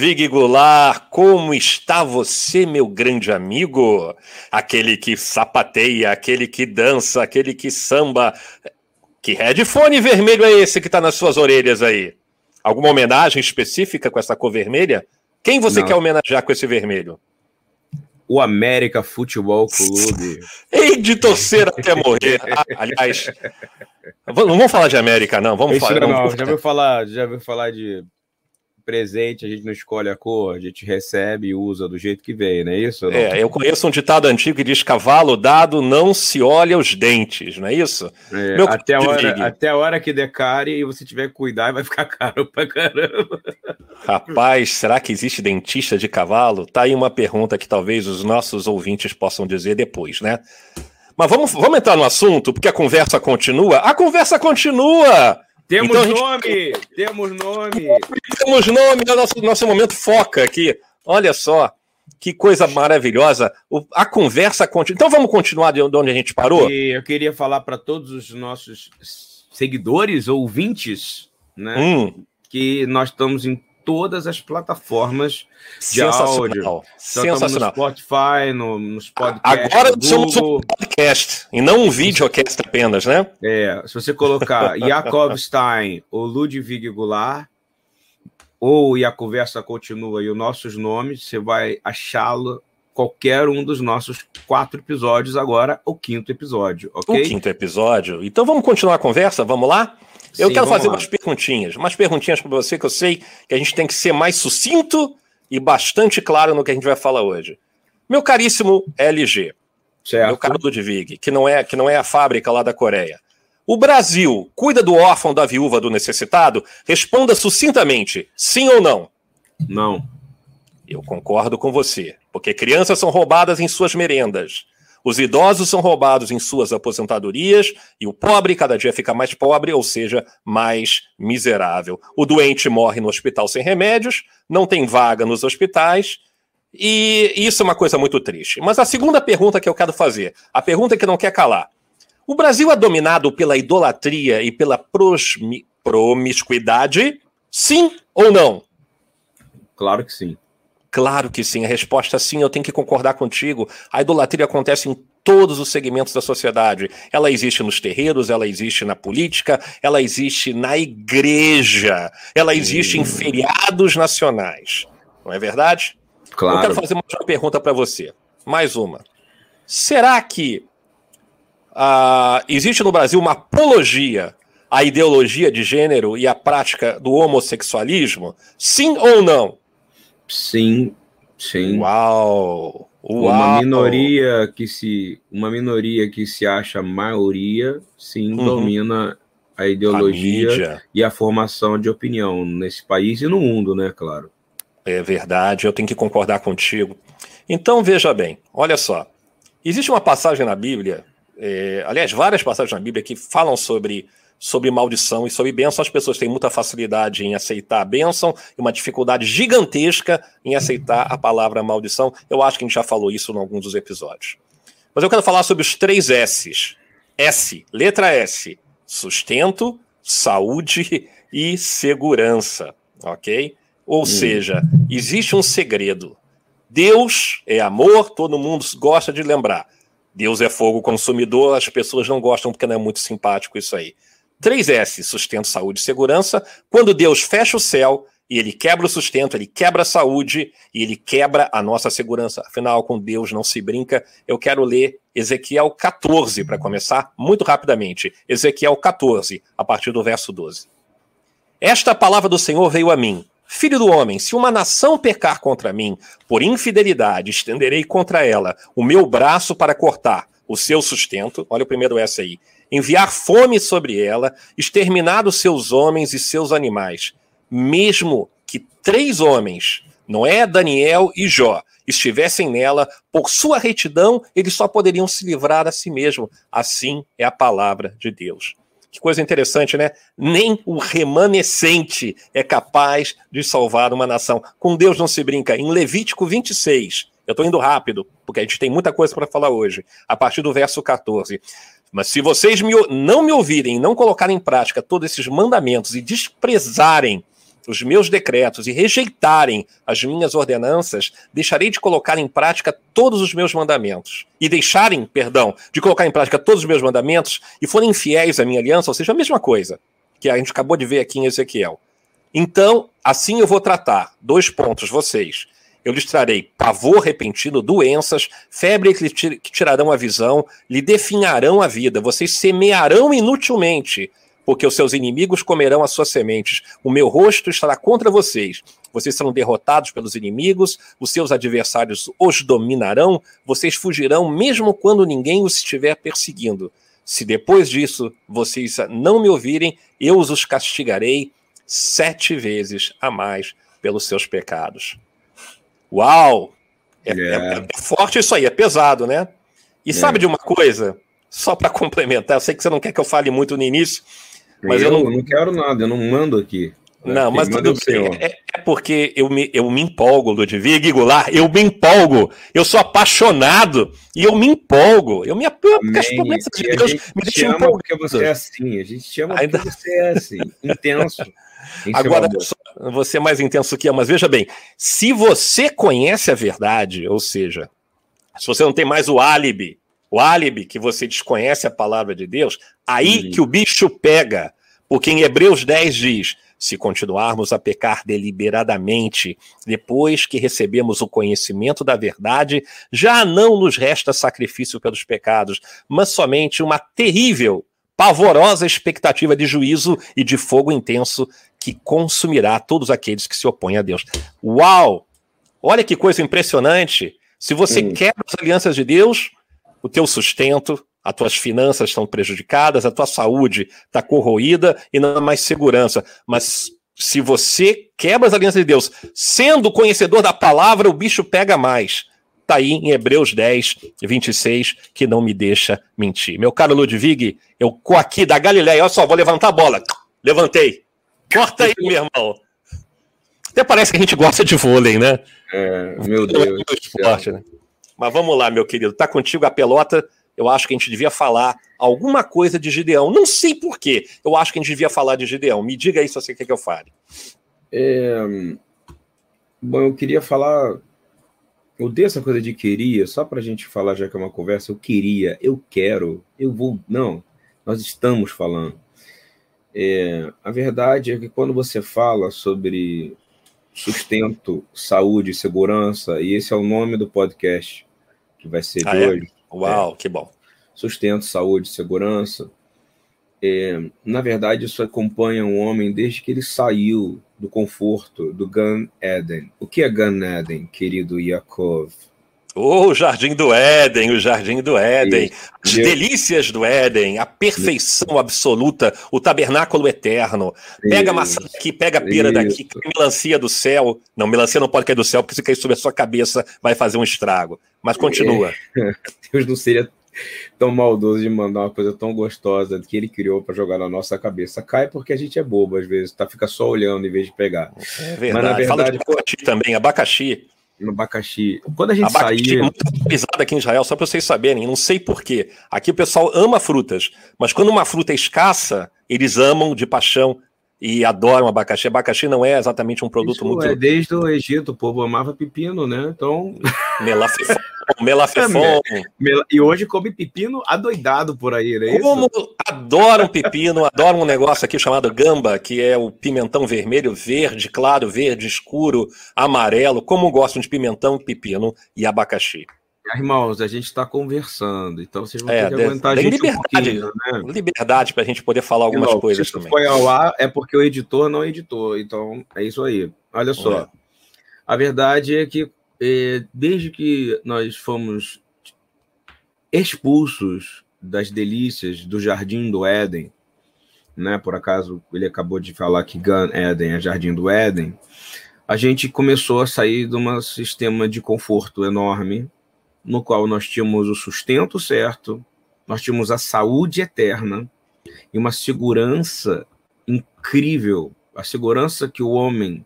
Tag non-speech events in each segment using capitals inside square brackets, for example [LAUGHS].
Vig Goulart, como está você, meu grande amigo? Aquele que sapateia, aquele que dança, aquele que samba. Que headphone vermelho é esse que está nas suas orelhas aí? Alguma homenagem específica com essa cor vermelha? Quem você Não. quer homenagear com esse vermelho? O América Futebol Clube. [LAUGHS] Ei, de torcer até morrer. Ah, aliás, não vamos falar de América, não. Vamos falar. Não, não, já ouviu falar, já ouviu falar de presente, a gente não escolhe a cor, a gente recebe e usa do jeito que veio, não é isso? Não? É, eu conheço um ditado antigo que diz: cavalo dado não se olha os dentes, não é isso? É, até, a hora, até a hora que decare e você tiver que cuidar, vai ficar [LAUGHS] caro pra caramba. Rapaz, será que existe dentista de cavalo? Tá aí uma pergunta que talvez os nossos ouvintes possam dizer depois, né? Mas vamos, vamos entrar no assunto, porque a conversa continua. A conversa continua! Temos então, nome! Gente... Temos nome! Temos nome, é o nosso, nosso momento foca aqui. Olha só, que coisa maravilhosa. O, a conversa continua. Então vamos continuar de onde a gente parou? E eu queria falar para todos os nossos seguidores, ouvintes, né? Hum. Que nós estamos em todas as plataformas de áudio. Sensacional. No Spotify, no, nos podcasts. Agora no somos um podcast e não um videocast apenas, né? É, se você colocar [LAUGHS] Jacob Stein ou Ludwig Goulart, ou E a Conversa Continua e os nossos nomes, você vai achá-lo qualquer um dos nossos quatro episódios agora, o quinto episódio, ok? O quinto episódio. Então vamos continuar a conversa? Vamos lá? Eu Sim, quero fazer lá. umas perguntinhas, umas perguntinhas para você que eu sei que a gente tem que ser mais sucinto e bastante claro no que a gente vai falar hoje. Meu caríssimo LG, certo. meu caro Ludwig, que não é que não é a fábrica lá da Coreia. O Brasil cuida do órfão, da viúva, do necessitado? Responda sucintamente, sim ou não? Não. Eu concordo com você, porque crianças são roubadas em suas merendas. Os idosos são roubados em suas aposentadorias e o pobre cada dia fica mais pobre, ou seja, mais miserável. O doente morre no hospital sem remédios, não tem vaga nos hospitais. E isso é uma coisa muito triste. Mas a segunda pergunta que eu quero fazer, a pergunta que não quer calar. O Brasil é dominado pela idolatria e pela promiscuidade? Sim ou não? Claro que sim. Claro que sim, a resposta é sim, eu tenho que concordar contigo. A idolatria acontece em todos os segmentos da sociedade. Ela existe nos terreiros, ela existe na política, ela existe na igreja, ela existe hum. em feriados nacionais. Não é verdade? Claro. Eu quero fazer uma pergunta para você. Mais uma. Será que uh, existe no Brasil uma apologia à ideologia de gênero e à prática do homossexualismo? Sim ou não? Sim, sim. Uau! Uau. Uma minoria que se uma minoria que se acha maioria, sim, uhum. domina a ideologia a e a formação de opinião nesse país e no mundo, né, claro. É verdade, eu tenho que concordar contigo. Então, veja bem, olha só. Existe uma passagem na Bíblia, é, aliás, várias passagens na Bíblia que falam sobre sobre maldição e sobre bênção. As pessoas têm muita facilidade em aceitar a bênção e uma dificuldade gigantesca em aceitar a palavra maldição. Eu acho que a gente já falou isso em alguns dos episódios. Mas eu quero falar sobre os três S's. S, letra S, sustento, saúde e segurança, ok? Ou hum. seja, existe um segredo. Deus é amor, todo mundo gosta de lembrar. Deus é fogo consumidor, as pessoas não gostam porque não é muito simpático isso aí. 3S, sustento, saúde e segurança. Quando Deus fecha o céu e ele quebra o sustento, ele quebra a saúde e ele quebra a nossa segurança. Afinal, com Deus não se brinca. Eu quero ler Ezequiel 14 para começar muito rapidamente. Ezequiel 14, a partir do verso 12. Esta palavra do Senhor veio a mim. Filho do homem, se uma nação pecar contra mim, por infidelidade, estenderei contra ela o meu braço para cortar o seu sustento. Olha o primeiro S aí enviar fome sobre ela, exterminar os seus homens e seus animais. Mesmo que três homens, Noé, Daniel e Jó, estivessem nela, por sua retidão, eles só poderiam se livrar a si mesmo. Assim é a palavra de Deus. Que coisa interessante, né? Nem o remanescente é capaz de salvar uma nação. Com Deus não se brinca. Em Levítico 26, eu estou indo rápido, porque a gente tem muita coisa para falar hoje, a partir do verso 14. Mas se vocês me, não me ouvirem, não colocarem em prática todos esses mandamentos e desprezarem os meus decretos e rejeitarem as minhas ordenanças, deixarei de colocar em prática todos os meus mandamentos. E deixarem, perdão, de colocar em prática todos os meus mandamentos e forem infiéis à minha aliança, ou seja, a mesma coisa que a gente acabou de ver aqui em Ezequiel. Então, assim eu vou tratar, dois pontos, vocês. Eu lhes trarei pavor repentino, doenças, febre que tirarão a visão, lhe definharão a vida, vocês semearão inutilmente, porque os seus inimigos comerão as suas sementes. O meu rosto estará contra vocês. Vocês serão derrotados pelos inimigos, os seus adversários os dominarão, vocês fugirão mesmo quando ninguém os estiver perseguindo. Se depois disso vocês não me ouvirem, eu os castigarei sete vezes a mais pelos seus pecados. Uau! É, é, é forte isso aí, é pesado, né? E sabe de uma coisa? Só para [LAUGHS] complementar, eu sei que você não quer que eu fale muito no início, mas eu, eu não... não quero nada, eu não mando aqui. Não, mas tudo bem. É, é, porque eu me, eu me empolgo, Ludwig Goulart, eu me empolgo. Eu sou apaixonado e eu me empolgo. Eu me apego porque as promessas de Deus me deixam empolgado. porque você é assim. A gente te ama Ainda... porque você é assim, intenso. [LAUGHS] Agora, você é mais intenso que eu, mas veja bem, se você conhece a verdade, ou seja, se você não tem mais o álibi, o álibi que você desconhece a palavra de Deus, aí Sim. que o bicho pega. Porque em Hebreus 10 diz: se continuarmos a pecar deliberadamente, depois que recebemos o conhecimento da verdade, já não nos resta sacrifício pelos pecados, mas somente uma terrível, pavorosa expectativa de juízo e de fogo intenso que consumirá todos aqueles que se opõem a Deus. Uau! Olha que coisa impressionante! Se você hum. quebra as alianças de Deus, o teu sustento, as tuas finanças estão prejudicadas, a tua saúde está corroída e não há mais segurança. Mas se você quebra as alianças de Deus, sendo conhecedor da palavra, o bicho pega mais. Está aí em Hebreus 10, 26, que não me deixa mentir. Meu caro Ludwig, eu aqui da Galileia, olha só, vou levantar a bola. Levantei. Corta aí, meu irmão. Até parece que a gente gosta de vôlei, né? É, meu Deus. É esporte, né? Mas vamos lá, meu querido. Tá contigo a pelota. Eu acho que a gente devia falar alguma coisa de Gideão. Não sei porquê. Eu acho que a gente devia falar de Gideão. Me diga aí se você quer que eu fale. É... Bom, eu queria falar. Eu dei essa coisa de queria, só para a gente falar, já que é uma conversa. Eu queria, eu quero, eu vou. Não, nós estamos falando. É, a verdade é que quando você fala sobre sustento, saúde e segurança, e esse é o nome do podcast que vai ser ah, de é? hoje. Uau, é, que bom. Sustento, saúde, segurança. É, na verdade, isso acompanha um homem desde que ele saiu do conforto do Gan Eden. O que é Gan Eden, querido Yaakov? O Jardim do Éden, o Jardim do Éden, as delícias do Éden, a perfeição absoluta, o tabernáculo eterno. Pega a maçã daqui, pega a pera daqui, melancia do céu. Não, melancia não pode cair do céu, porque se cair sobre a sua cabeça vai fazer um estrago. Mas continua. [LAUGHS] Deus não seria tão maldoso de mandar uma coisa tão gostosa que ele criou para jogar na nossa cabeça. Cai porque a gente é bobo às vezes, tá? Fica só olhando em vez de pegar. É verdade. Mas, na verdade Fala de abacaxi também, abacaxi no abacaxi. Quando a gente abacaxi saía. É muito valorizado aqui em Israel, só para vocês saberem, não sei porquê. Aqui o pessoal ama frutas, mas quando uma fruta é escassa, eles amam de paixão e adoram abacaxi. Abacaxi não é exatamente um produto Isso muito. É desde o Egito, o povo amava pepino, né? Então. [LAUGHS] Melafefon. Melafefon. e hoje come pepino adoidado por aí, né? Como isso? adoram pepino, adoram um negócio aqui chamado gamba, que é o pimentão vermelho, verde, claro, verde, escuro, amarelo. Como gostam de pimentão, pepino e abacaxi. Irmãos, a gente está conversando, então vocês vão é, ter que aguentar a gente liberdade, um né? Liberdade para a gente poder falar algumas Irmão, coisas se também. Foi ao ar, é porque o editor não editou, então é isso aí. Olha só, é. a verdade é que é, desde que nós fomos expulsos das delícias do Jardim do Éden, né? Por acaso ele acabou de falar que Gan Éden é Jardim do Éden, a gente começou a sair de um sistema de conforto enorme no qual nós tínhamos o sustento certo, nós tínhamos a saúde eterna e uma segurança incrível. A segurança que o homem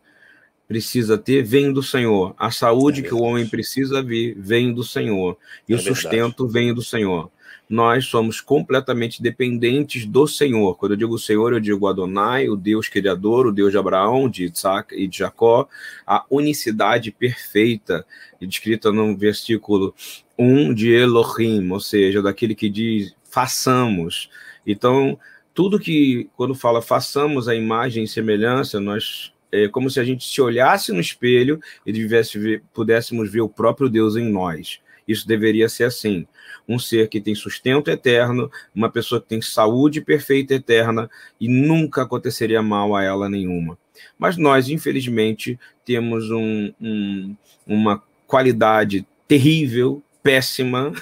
precisa ter vem do Senhor. A saúde é que o homem precisa vir vem do Senhor. E é o sustento verdade. vem do Senhor. nós somos completamente dependentes do Senhor. Quando eu digo Senhor, eu digo Adonai, o Deus criador, o Deus de Abraão, de Isaac e de Jacó, a unicidade perfeita, descrita no versículo 1 de Elohim, ou seja, daquele que diz façamos. Então, tudo que, quando fala façamos a imagem e semelhança, nós é como se a gente se olhasse no espelho e pudéssemos ver o próprio Deus em nós. Isso deveria ser assim. Um ser que tem sustento eterno, uma pessoa que tem saúde perfeita eterna e nunca aconteceria mal a ela nenhuma. Mas nós, infelizmente, temos um, um, uma qualidade terrível, péssima,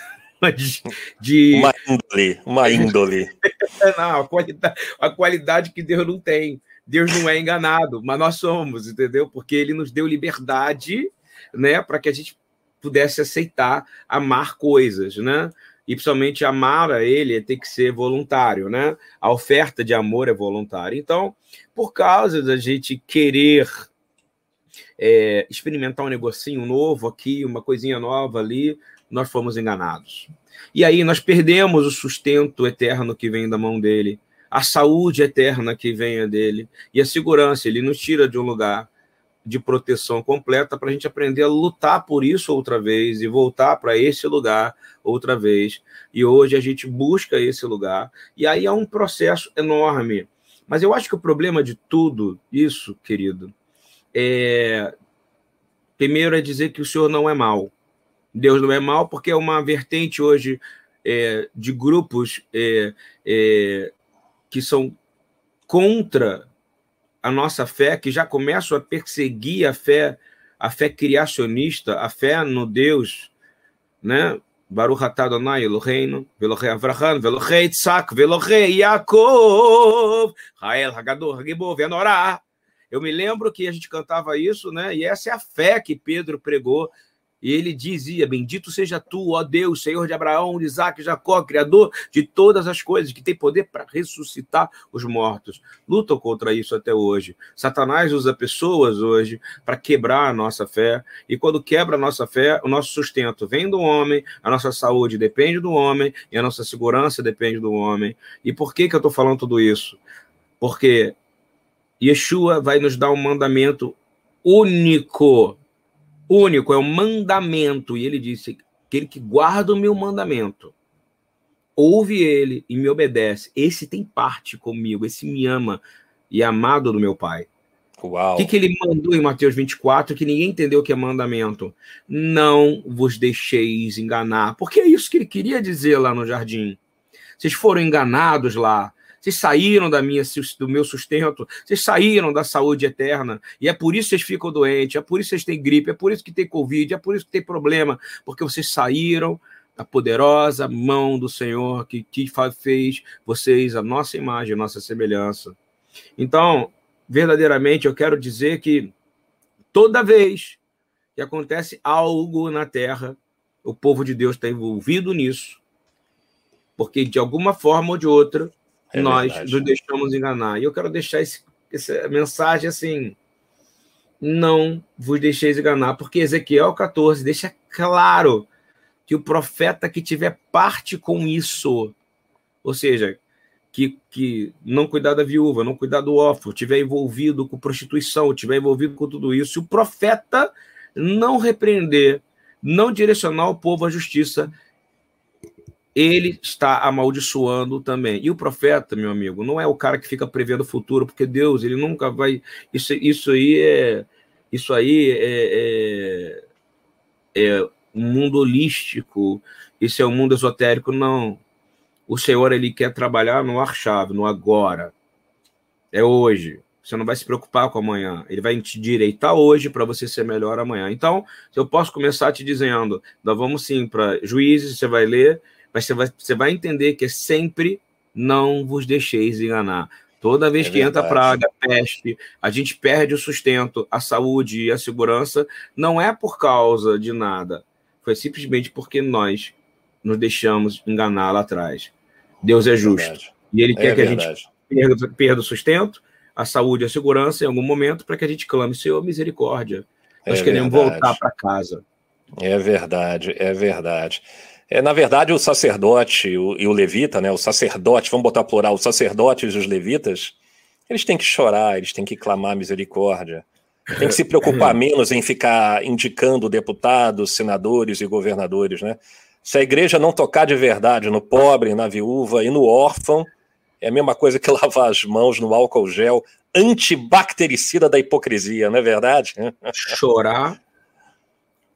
[LAUGHS] de, de... Uma índole, uma [LAUGHS] índole. não, a qualidade, a qualidade que Deus não tem. Deus não é enganado, mas nós somos, entendeu? Porque ele nos deu liberdade, né, para que a gente pudesse aceitar amar coisas, né? E principalmente amar a ele tem que ser voluntário, né? A oferta de amor é voluntária. Então, por causa da gente querer é, experimentar um negocinho novo aqui, uma coisinha nova ali, nós fomos enganados. E aí nós perdemos o sustento eterno que vem da mão dele, a saúde eterna que vem dele e a segurança. Ele nos tira de um lugar de proteção completa para a gente aprender a lutar por isso outra vez e voltar para esse lugar outra vez. E hoje a gente busca esse lugar. E aí é um processo enorme. Mas eu acho que o problema de tudo isso, querido, é. Primeiro é dizer que o Senhor não é mal. Deus não é mal, porque é uma vertente hoje é, de grupos é, é, que são contra a nossa fé, que já começam a perseguir a fé, a fé criacionista, a fé no Deus, né? Baruch Adonai Eloheinu, Velohei Avraham, Velohei Yitzhak, Velohei Yaakov, Rael Hagador, Hagibor, Venorá. Eu me lembro que a gente cantava isso, né? E essa é a fé que Pedro pregou e ele dizia: Bendito seja tu, ó Deus, Senhor de Abraão, de Isaac, Jacó, Criador de todas as coisas, que tem poder para ressuscitar os mortos. Lutam contra isso até hoje. Satanás usa pessoas hoje para quebrar a nossa fé, e quando quebra a nossa fé, o nosso sustento vem do homem, a nossa saúde depende do homem, e a nossa segurança depende do homem. E por que, que eu estou falando tudo isso? Porque Yeshua vai nos dar um mandamento único único, é um mandamento. E ele disse: aquele que guarda o meu mandamento, ouve ele e me obedece. Esse tem parte comigo, esse me ama e é amado do meu Pai. Uau. O que, que ele mandou em Mateus 24 que ninguém entendeu o que é mandamento? Não vos deixeis enganar. Porque é isso que ele queria dizer lá no jardim. Vocês foram enganados lá. Vocês saíram da minha, do meu sustento, vocês saíram da saúde eterna, e é por isso que vocês ficam doentes, é por isso que vocês têm gripe, é por isso que tem Covid, é por isso que tem problema, porque vocês saíram da poderosa mão do Senhor que, que fez vocês a nossa imagem, a nossa semelhança. Então, verdadeiramente, eu quero dizer que toda vez que acontece algo na terra, o povo de Deus está envolvido nisso, porque de alguma forma ou de outra, é nós verdade. nos deixamos enganar. E eu quero deixar esse, essa mensagem assim: não vos deixeis enganar, porque Ezequiel 14 deixa claro que o profeta que tiver parte com isso, ou seja, que, que não cuidar da viúva, não cuidar do órfão, tiver envolvido com prostituição, tiver envolvido com tudo isso, se o profeta não repreender, não direcionar o povo à justiça, ele está amaldiçoando também. E o profeta, meu amigo, não é o cara que fica prevendo o futuro, porque Deus, ele nunca vai. Isso, isso aí é. Isso aí é, é, é um mundo holístico, isso é um mundo esotérico, não. O Senhor, ele quer trabalhar no ar-chave, no agora. É hoje. Você não vai se preocupar com amanhã. Ele vai te direitar hoje para você ser melhor amanhã. Então, eu posso começar te dizendo, nós vamos sim para juízes, você vai ler, mas você vai, você vai entender que é sempre não vos deixeis enganar. Toda vez é que verdade. entra praga, peste, a gente perde o sustento, a saúde e a segurança, não é por causa de nada. Foi simplesmente porque nós nos deixamos enganar lá atrás. Deus é justo. É e Ele quer é que verdade. a gente perda, perda o sustento, a saúde e a segurança em algum momento para que a gente clame, Senhor, misericórdia. Nós é queremos verdade. voltar para casa. É verdade, é verdade. É, na verdade, o sacerdote o, e o levita, né, o sacerdote, vamos botar plural, os sacerdotes e os levitas, eles têm que chorar, eles têm que clamar misericórdia. Tem que se preocupar [LAUGHS] menos em ficar indicando deputados, senadores e governadores, né? Se a igreja não tocar de verdade no pobre, na viúva e no órfão, é a mesma coisa que [LAUGHS] lavar as mãos no álcool gel antibactericida da hipocrisia, não é verdade? Chorar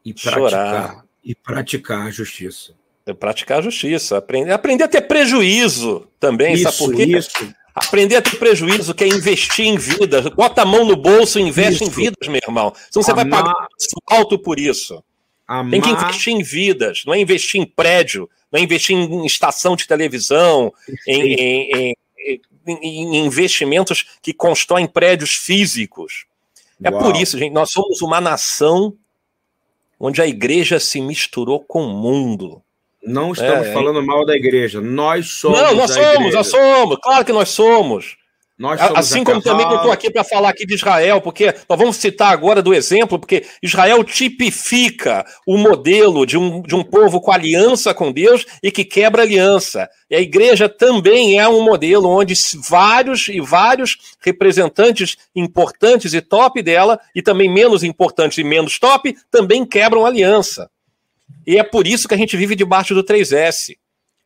e praticar, Chorar. E praticar a justiça. É praticar a justiça, aprender, aprender a ter prejuízo também, isso, sabe por quê? Isso. Aprender a ter prejuízo, que é investir em vidas. Bota a mão no bolso e investe isso. em vidas, meu irmão. Senão você Amar... vai pagar alto por isso. Amar... Tem que investir em vidas, não é investir em prédio, não é investir em estação de televisão, em, em, em, em, investimentos que constroem prédios físicos. É Uau. por isso, gente, nós somos uma nação onde a igreja se misturou com o mundo. Não estamos é, falando mal da igreja. Nós somos. Não, nós somos, nós somos. Claro que nós somos. Nós somos assim como também eu estou aqui para falar aqui de Israel, porque nós vamos citar agora do exemplo, porque Israel tipifica o modelo de um, de um povo com aliança com Deus e que quebra aliança. E a igreja também é um modelo onde vários e vários representantes importantes e top dela, e também menos importantes e menos top, também quebram aliança. E é por isso que a gente vive debaixo do 3S.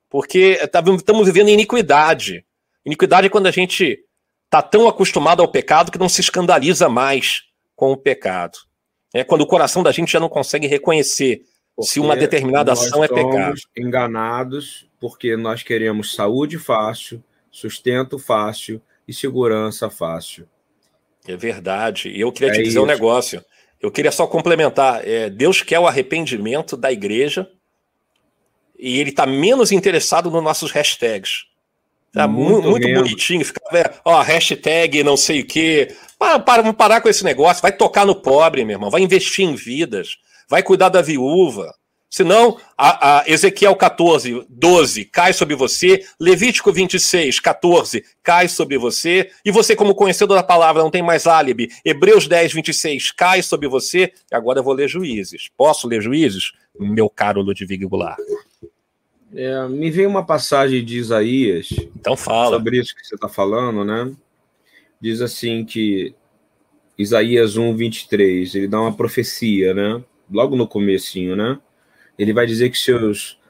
Porque tá estamos vivendo iniquidade. Iniquidade é quando a gente está tão acostumado ao pecado que não se escandaliza mais com o pecado. É quando o coração da gente já não consegue reconhecer porque se uma determinada ação é pecado. enganados porque nós queremos saúde fácil, sustento fácil e segurança fácil. É verdade. E eu queria é te dizer isso. um negócio. Eu queria só complementar. É, Deus quer o arrependimento da igreja e ele está menos interessado nos nossos hashtags. Tá muito, muito bonitinho, fica, ó, hashtag não sei o quê. Para, para, vamos parar com esse negócio. Vai tocar no pobre, meu irmão. Vai investir em vidas. Vai cuidar da viúva. Senão, a, a Ezequiel 14, 12 cai sobre você, Levítico 26, 14 cai sobre você, e você, como conhecedor da palavra, não tem mais álibi. Hebreus 10, 26 cai sobre você. Agora eu vou ler juízes. Posso ler juízes? Meu caro Ludwig Goulart. É, me veio uma passagem de Isaías. Então fala. Sobre isso que você está falando, né? Diz assim que Isaías 1, 23, ele dá uma profecia, né? Logo no comecinho, né? Ele vai dizer que seus,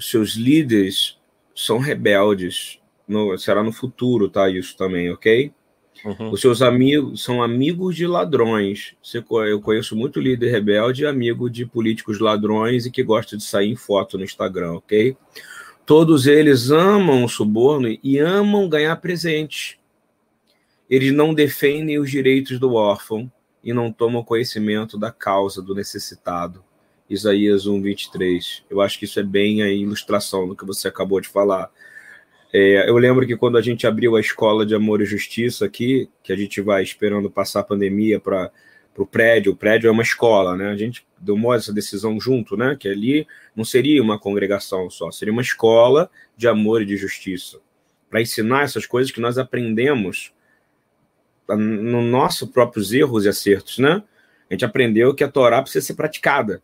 seus líderes são rebeldes. No, será no futuro, tá? Isso também, ok? Uhum. Os seus amigos são amigos de ladrões. Eu conheço muito líder rebelde, amigo de políticos ladrões e que gosta de sair em foto no Instagram, ok? Todos eles amam o suborno e amam ganhar presente. Eles não defendem os direitos do órfão e não tomam conhecimento da causa do necessitado. Isaías 1, 23. Eu acho que isso é bem a ilustração do que você acabou de falar. É, eu lembro que quando a gente abriu a escola de amor e justiça aqui, que a gente vai esperando passar a pandemia para o prédio, o prédio é uma escola, né? A gente tomou essa decisão junto, né? Que ali não seria uma congregação só, seria uma escola de amor e de justiça, para ensinar essas coisas que nós aprendemos no nosso próprios erros e acertos, né? A gente aprendeu que a Torá precisa ser praticada,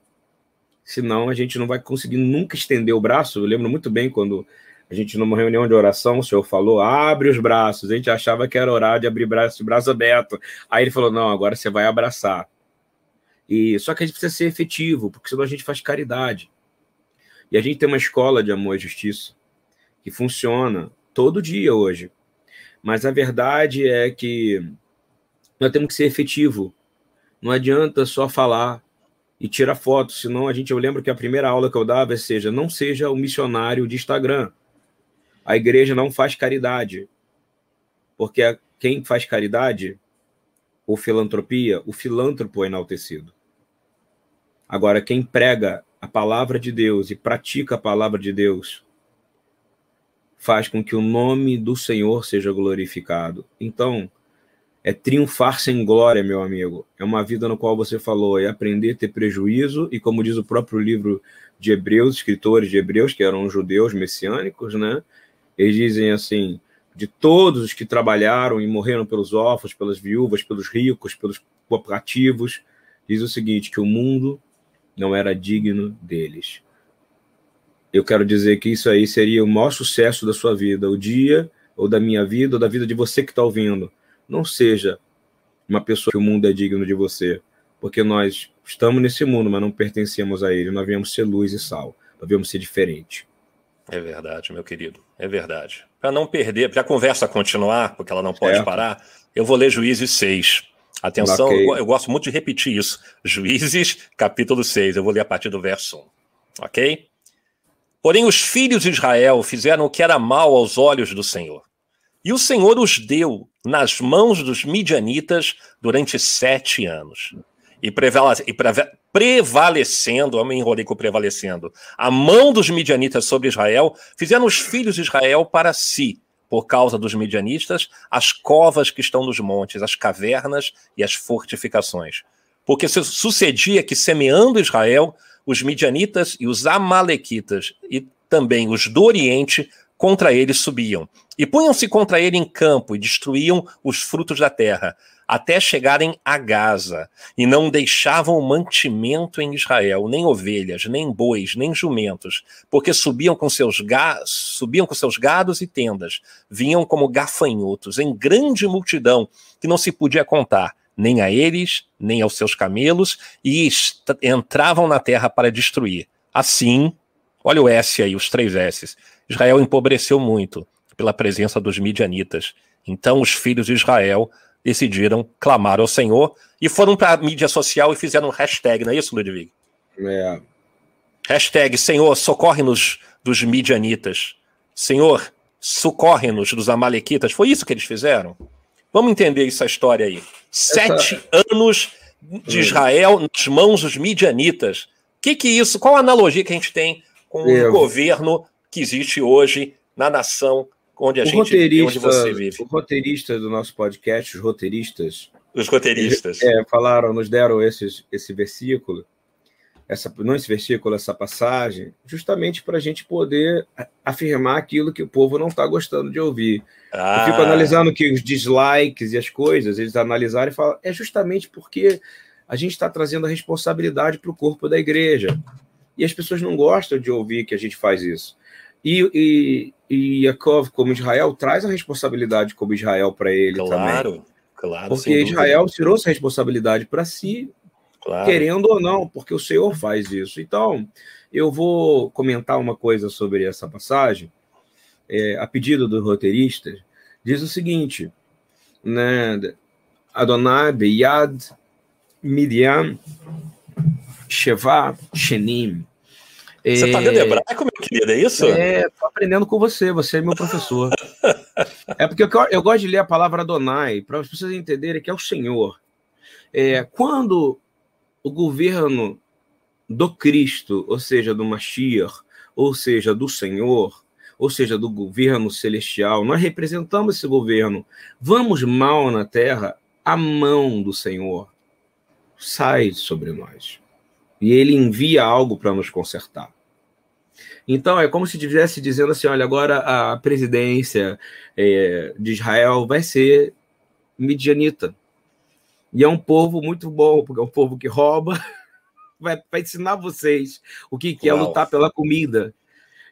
senão a gente não vai conseguir nunca estender o braço. Eu lembro muito bem quando a gente, numa reunião de oração, o senhor falou: abre os braços. A gente achava que era orar de abrir braço, braço aberto. Aí ele falou: não, agora você vai abraçar. E só que a gente precisa ser efetivo, porque senão a gente faz caridade. E a gente tem uma escola de amor e justiça que funciona todo dia hoje. Mas a verdade é que nós temos que ser efetivo. Não adianta só falar e tirar foto, senão a gente eu lembro que a primeira aula que eu dava é seja não seja o missionário de Instagram a igreja não faz caridade. Porque quem faz caridade ou filantropia, o filântropo é enaltecido. Agora, quem prega a palavra de Deus e pratica a palavra de Deus, faz com que o nome do Senhor seja glorificado. Então, é triunfar sem glória, meu amigo. É uma vida no qual você falou, é aprender a ter prejuízo, e como diz o próprio livro de Hebreus, escritores de Hebreus, que eram judeus messiânicos, né? Eles dizem assim: de todos os que trabalharam e morreram pelos órfãos, pelas viúvas, pelos ricos, pelos cooperativos, diz o seguinte: que o mundo não era digno deles. eu quero dizer que isso aí seria o maior sucesso da sua vida, o dia, ou da minha vida, ou da vida de você que está ouvindo. Não seja uma pessoa que o mundo é digno de você, porque nós estamos nesse mundo, mas não pertencemos a ele. Nós viemos ser luz e sal, nós viemos ser diferente. É verdade, meu querido, é verdade. Para não perder, para a conversa continuar, porque ela não pode certo. parar, eu vou ler Juízes 6. Atenção, okay. eu, eu, gosto muito de repetir isso. Juízes, capítulo 6. Eu vou ler a partir do verso 1. Ok? Porém, os filhos de Israel fizeram o que era mal aos olhos do Senhor. E o Senhor os deu nas mãos dos midianitas durante sete anos. E, prevalecendo, eu me enrolei com prevalecendo, a mão dos midianitas sobre Israel, fizeram os filhos de Israel para si, por causa dos midianistas, as covas que estão nos montes, as cavernas e as fortificações. Porque sucedia que, semeando Israel, os midianitas e os amalequitas e também os do Oriente contra ele subiam. E punham-se contra ele em campo e destruíam os frutos da terra, até chegarem a Gaza, e não deixavam mantimento em Israel, nem ovelhas, nem bois, nem jumentos, porque subiam com seus, ga subiam com seus gados e tendas, vinham como gafanhotos, em grande multidão, que não se podia contar, nem a eles, nem aos seus camelos, e entravam na terra para destruir. Assim, olha o S aí, os três S. Israel empobreceu muito pela presença dos midianitas. Então os filhos de Israel decidiram clamar ao Senhor e foram para a mídia social e fizeram um hashtag, não é isso, Ludwig? É. Hashtag Senhor, socorre-nos dos midianitas. Senhor, socorre-nos dos amalequitas. Foi isso que eles fizeram? Vamos entender essa história aí. Sete anos de Israel nas mãos dos midianitas. O que que isso? Qual a analogia que a gente tem com o governo que existe hoje na nação onde a o gente onde você vive. O roteirista do nosso podcast, os roteiristas. Os roteiristas. É, falaram, nos deram esses, esse versículo, essa, não esse versículo, essa passagem, justamente para a gente poder afirmar aquilo que o povo não está gostando de ouvir. Ah. Eu fico analisando que os dislikes e as coisas, eles analisaram e falam, é justamente porque a gente está trazendo a responsabilidade para o corpo da igreja. E as pessoas não gostam de ouvir que a gente faz isso. E, e, e Yaakov, como Israel, traz a responsabilidade como Israel para ele claro, também. Claro, claro. Porque Israel tirou essa responsabilidade para si, claro. querendo ou não, porque o Senhor faz isso. Então, eu vou comentar uma coisa sobre essa passagem, é, a pedido do roteirista, diz o seguinte, né, Adonai Beyad Midian Sheva Shenim você está vendo hebraico, meu querido? É isso? É, tô aprendendo com você, você é meu professor. [LAUGHS] é porque eu, eu, gosto de ler a palavra Adonai, para pessoas entenderem que é o Senhor. É, quando o governo do Cristo, ou seja, do Mashiach, ou seja, do Senhor, ou seja, do governo celestial, nós representamos esse governo. Vamos mal na terra, a mão do Senhor sai sobre nós. E ele envia algo para nos consertar. Então, é como se estivesse dizendo assim: olha, agora a presidência é, de Israel vai ser midianita. E é um povo muito bom, porque é um povo que rouba, [LAUGHS] vai, vai ensinar vocês o que, que é lutar pela comida.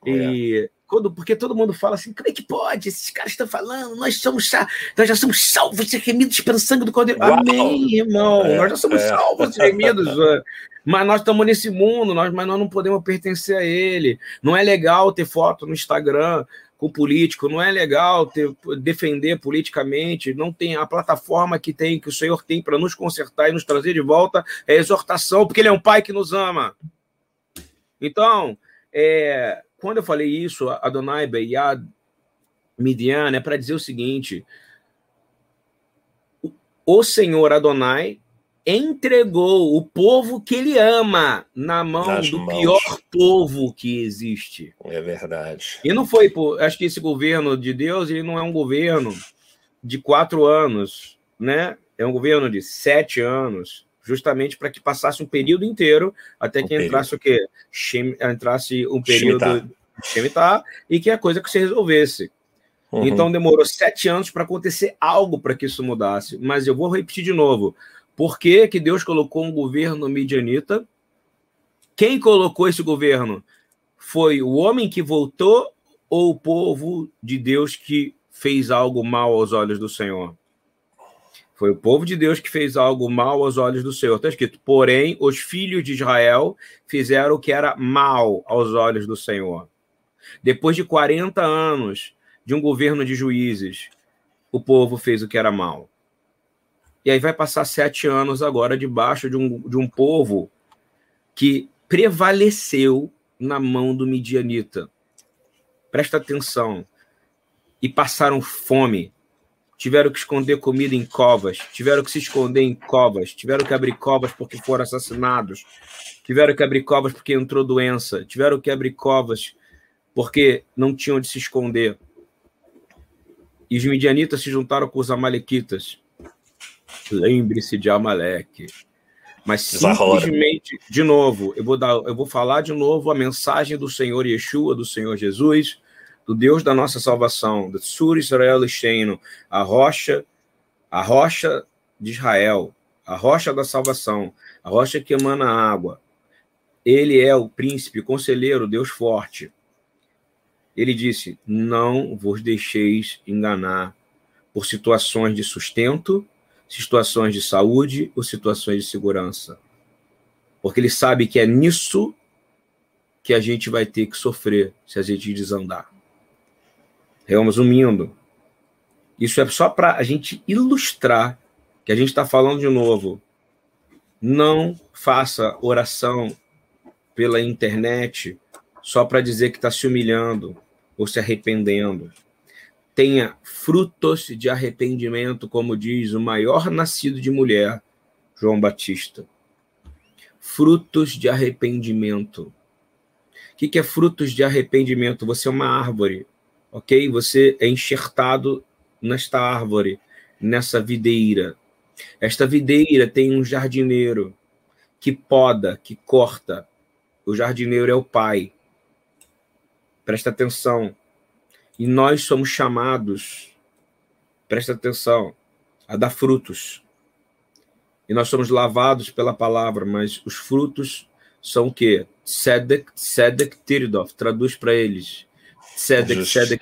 E quando, porque todo mundo fala assim, como é que pode? Esses caras estão falando, nós somos nós já somos salvos e remidos pelo sangue do Cordeiro. Uau. Amém, irmão. É, nós já somos é. salvos e remidos. [LAUGHS] mas nós estamos nesse mundo, nós, mas nós não podemos pertencer a ele. Não é legal ter foto no Instagram com político, não é legal ter, defender politicamente, não tem a plataforma que tem, que o Senhor tem para nos consertar e nos trazer de volta é exortação, porque Ele é um Pai que nos ama. Então, é, quando eu falei isso, Adonai Beyad Midian, é para dizer o seguinte: o Senhor Adonai entregou o povo que ele ama na mão Nas do mãos. pior povo que existe. É verdade. E não foi por. Acho que esse governo de Deus ele não é um governo de quatro anos, né? É um governo de sete anos, justamente para que passasse um período inteiro até um que período. entrasse o quê? entrasse um período Shemitah e que a coisa que se resolvesse. Uhum. Então demorou sete anos para acontecer algo para que isso mudasse. Mas eu vou repetir de novo. Por que, que Deus colocou um governo midianita? Quem colocou esse governo? Foi o homem que voltou ou o povo de Deus que fez algo mal aos olhos do Senhor? Foi o povo de Deus que fez algo mal aos olhos do Senhor. Está escrito: porém, os filhos de Israel fizeram o que era mal aos olhos do Senhor. Depois de 40 anos de um governo de juízes, o povo fez o que era mal. E aí vai passar sete anos agora debaixo de um, de um povo que prevaleceu na mão do midianita. Presta atenção. E passaram fome. Tiveram que esconder comida em covas, tiveram que se esconder em covas, tiveram que abrir covas porque foram assassinados, tiveram que abrir covas porque entrou doença, tiveram que abrir covas porque não tinham de se esconder. E os midianitas se juntaram com os amalequitas. Lembre-se de Amaleque. Mas simplesmente, de novo, eu vou dar, eu vou falar de novo a mensagem do Senhor Yeshua, do Senhor Jesus, do Deus da nossa salvação, do Sur Israel Lisheno, a rocha, a rocha de Israel, a rocha da salvação, a rocha que emana água. Ele é o príncipe, o conselheiro, Deus forte. Ele disse: Não vos deixeis enganar por situações de sustento, situações de saúde ou situações de segurança. Porque ele sabe que é nisso que a gente vai ter que sofrer se a gente desandar. Resumindo, isso é só para a gente ilustrar que a gente está falando de novo. Não faça oração pela internet só para dizer que está se humilhando ou se arrependendo. Tenha frutos de arrependimento, como diz o maior nascido de mulher, João Batista. Frutos de arrependimento. O que é frutos de arrependimento? Você é uma árvore, ok? Você é enxertado nesta árvore, nessa videira. Esta videira tem um jardineiro que poda, que corta. O jardineiro é o pai. Presta atenção. E nós somos chamados, presta atenção, a dar frutos. E nós somos lavados pela palavra, mas os frutos são o quê? Sedek, Sedek Tiridov, traduz para eles. Sedek, Justi.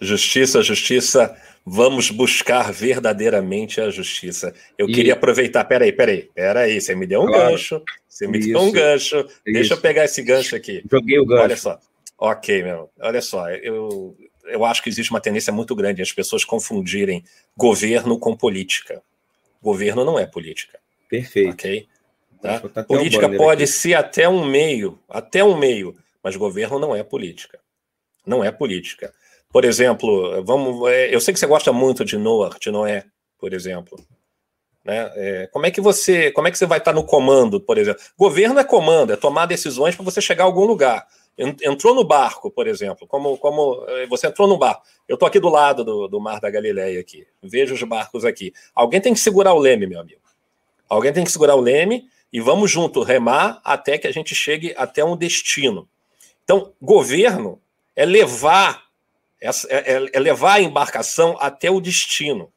Justiça, justiça, vamos buscar verdadeiramente a justiça. Eu e... queria aproveitar, peraí, peraí, peraí, você me deu um claro. gancho, você me Isso. deu um gancho, Isso. deixa eu pegar esse gancho aqui. Joguei o gancho. Olha só, Ok, meu. Olha só, eu, eu acho que existe uma tendência muito grande as pessoas confundirem governo com política. Governo não é política. Perfeito. Ok? Tá política pode aqui. ser até um meio, até um meio, mas governo não é política. Não é política. Por exemplo, vamos, é, eu sei que você gosta muito de Noah, de Noé, por exemplo. Né? É, como é que você, como é que você vai estar no comando, por exemplo? Governo é comando, é tomar decisões para você chegar a algum lugar entrou no barco, por exemplo, como, como eh, você entrou no barco. Eu estou aqui do lado do, do Mar da Galileia aqui, vejo os barcos aqui. Alguém tem que segurar o leme, meu amigo. Alguém tem que segurar o leme e vamos junto remar até que a gente chegue até um destino. Então, governo é levar é, é, é levar a embarcação até o destino.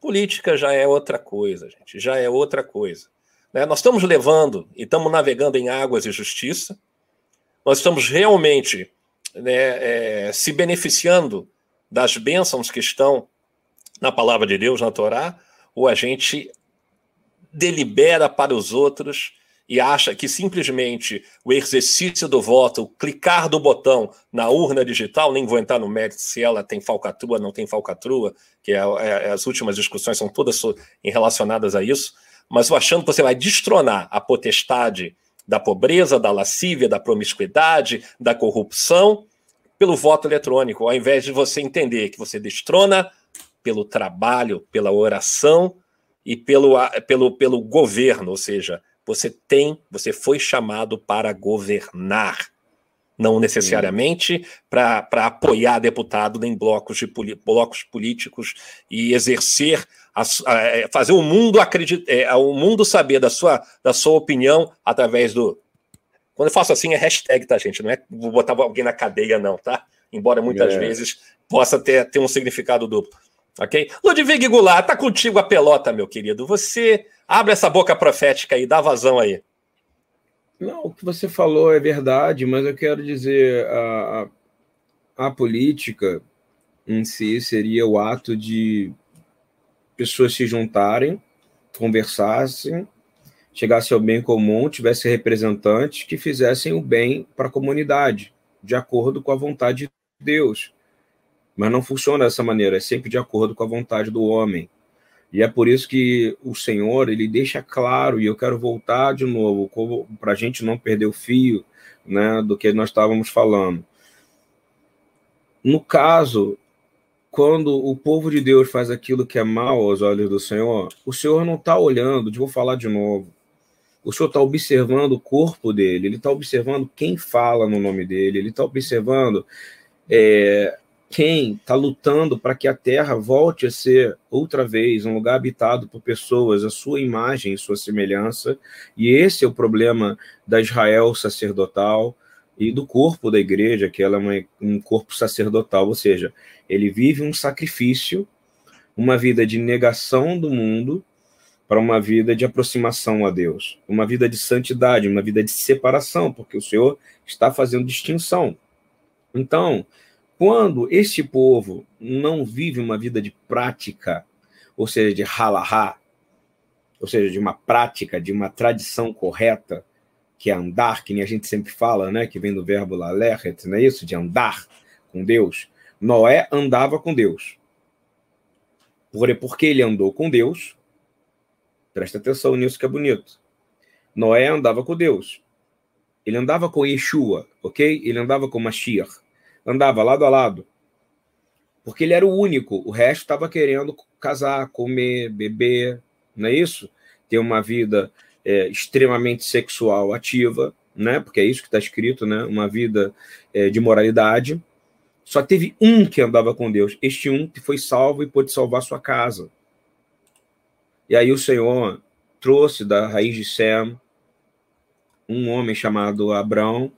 Política já é outra coisa, gente, já é outra coisa. Né? Nós estamos levando e estamos navegando em águas de justiça nós estamos realmente né, é, se beneficiando das bênçãos que estão na palavra de Deus, na Torá, ou a gente delibera para os outros e acha que simplesmente o exercício do voto, o clicar do botão na urna digital, nem vou entrar no mérito se ela tem falcatrua, não tem falcatrua, que é, é, as últimas discussões são todas relacionadas a isso, mas achando que você vai destronar a potestade da pobreza, da lascívia, da promiscuidade, da corrupção, pelo voto eletrônico, ao invés de você entender que você destrona pelo trabalho, pela oração e pelo, pelo, pelo governo, ou seja, você tem, você foi chamado para governar, não necessariamente para apoiar deputado em blocos, de, blocos políticos e exercer a, a, é, fazer o mundo acreditar, é, o mundo saber da sua, da sua opinião através do. Quando eu faço assim é hashtag, tá, gente? Não é vou botar alguém na cadeia, não, tá? Embora muitas é. vezes possa ter, ter um significado duplo. Ok? Ludwig Goulart, tá contigo a pelota, meu querido. Você abre essa boca profética aí, dá vazão aí. Não, o que você falou é verdade, mas eu quero dizer, a, a, a política em si seria o ato de pessoas se juntarem, conversassem, chegassem ao bem comum, tivessem representantes que fizessem o bem para a comunidade, de acordo com a vontade de Deus. Mas não funciona dessa maneira, é sempre de acordo com a vontade do homem. E é por isso que o Senhor ele deixa claro, e eu quero voltar de novo, para a gente não perder o fio né, do que nós estávamos falando. No caso, quando o povo de Deus faz aquilo que é mal aos olhos do Senhor, o Senhor não está olhando, vou falar de novo. O Senhor está observando o corpo dele, ele está observando quem fala no nome dele, ele está observando é, quem está lutando para que a terra volte a ser outra vez um lugar habitado por pessoas, a sua imagem e sua semelhança, e esse é o problema da Israel sacerdotal e do corpo da igreja, que ela é uma, um corpo sacerdotal, ou seja, ele vive um sacrifício, uma vida de negação do mundo para uma vida de aproximação a Deus, uma vida de santidade, uma vida de separação, porque o Senhor está fazendo distinção. Então, quando este povo não vive uma vida de prática, ou seja, de halahá, ou seja, de uma prática, de uma tradição correta, que é andar, que nem a gente sempre fala, né, que vem do verbo laleret, não é isso? De andar com Deus. Noé andava com Deus. Porque ele andou com Deus, presta atenção nisso que é bonito. Noé andava com Deus. Ele andava com Yeshua, ok? Ele andava com Mashiach andava lado a lado. Porque ele era o único, o resto estava querendo casar, comer, beber, não é isso? Ter uma vida é, extremamente sexual ativa, né? Porque é isso que está escrito, né? Uma vida é, de moralidade. Só teve um que andava com Deus. Este um que foi salvo e pôde salvar sua casa. E aí o Senhor trouxe da raiz de Sem um homem chamado Abraão,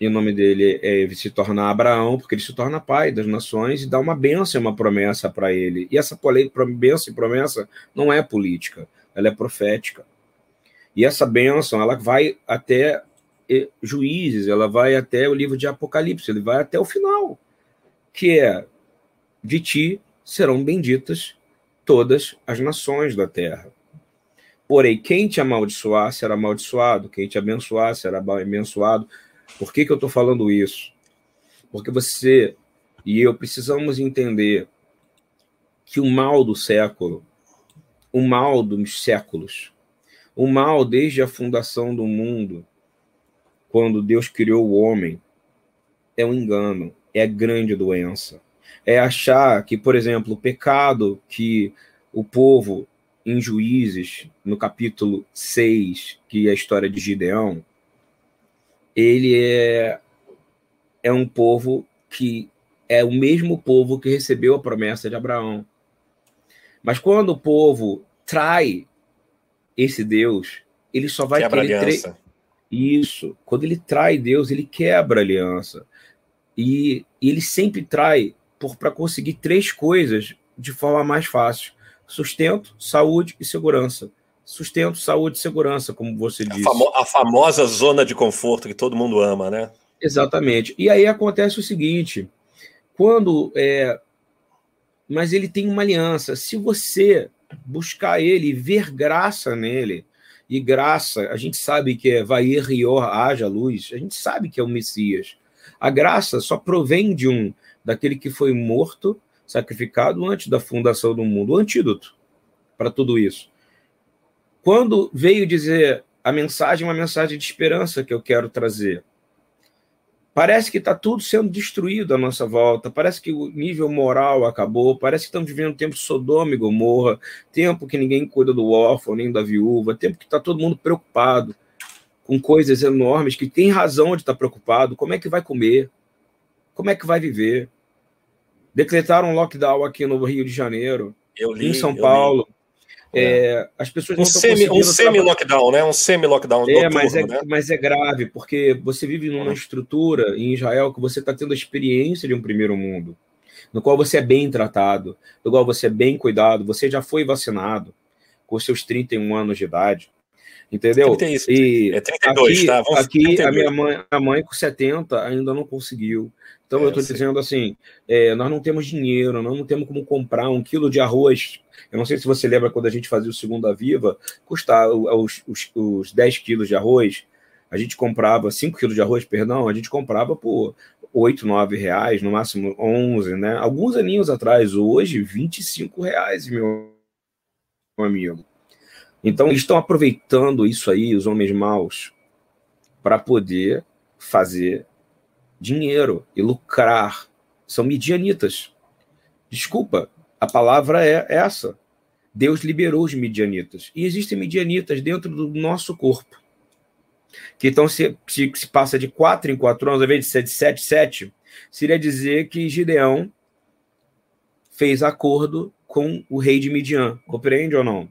e o nome dele é, se torna Abraão, porque ele se torna pai das nações e dá uma bênção, uma promessa para ele. E essa bênção e promessa não é política, ela é profética. E essa bênção, ela vai até Juízes, ela vai até o livro de Apocalipse, ele vai até o final, que é de ti serão benditas todas as nações da terra. Porém, quem te amaldiçoar será amaldiçoado, quem te abençoar será abençoado por que, que eu estou falando isso? Porque você e eu precisamos entender que o mal do século, o mal dos séculos, o mal desde a fundação do mundo, quando Deus criou o homem, é um engano, é grande doença. É achar que, por exemplo, o pecado que o povo em Juízes, no capítulo 6, que é a história de Gideão, ele é, é um povo que é o mesmo povo que recebeu a promessa de Abraão. Mas quando o povo trai esse Deus, ele só vai quebra querer aliança. Tre... isso. Quando ele trai Deus, ele quebra a aliança. E, e ele sempre trai para conseguir três coisas de forma mais fácil: sustento, saúde e segurança sustento, saúde e segurança, como você disse. A, famo a, famosa zona de conforto que todo mundo ama, né? Exatamente. E aí acontece o seguinte: quando. É... Mas ele tem uma aliança. Se você buscar ele, ver graça nele, e graça, a gente sabe que é vai rior, haja luz, a gente sabe que é o Messias. A graça só provém de um, daquele que foi morto, sacrificado antes da fundação do mundo, o antídoto para tudo isso. Quando veio dizer a mensagem, uma mensagem de esperança que eu quero trazer. Parece que está tudo sendo destruído à nossa volta, parece que o nível moral acabou, parece que estamos vivendo um tempo Sodoma e Gomorra, tempo que ninguém cuida do órfão nem da viúva, tempo que está todo mundo preocupado com coisas enormes, que tem razão de estar tá preocupado, como é que vai comer, como é que vai viver. Decretaram um lockdown aqui no Rio de Janeiro, li, em São Paulo. É, é, as pessoas um semi, um semi-lockdown, né? Um semi-lockdown. É, mas é, né? mas é grave, porque você vive numa uhum. estrutura em Israel que você está tendo a experiência de um primeiro mundo, no qual você é bem tratado, no qual você é bem cuidado, você já foi vacinado com seus 31 anos de idade. Entendeu? 30 é isso, e é 32, aqui, tá? Vamos aqui 32. a minha mãe, a mãe com 70 ainda não conseguiu. Então é, eu estou dizendo assim, é, nós não temos dinheiro, nós não temos como comprar um quilo de arroz. Eu não sei se você lembra quando a gente fazia o Segunda Viva, custava os, os, os 10 quilos de arroz, a gente comprava 5 quilos de arroz, perdão, a gente comprava por 8, 9 reais, no máximo 11, né? Alguns aninhos atrás, hoje 25 reais, meu amigo. Então, eles estão aproveitando isso aí, os homens maus, para poder fazer dinheiro e lucrar. São midianitas. Desculpa, a palavra é essa. Deus liberou os midianitas. E existem midianitas dentro do nosso corpo. Que então, se, se, se passa de quatro em quatro anos, ao invés de ser de sete, sete, seria dizer que Gideão fez acordo com o rei de Midian. Compreende ou não?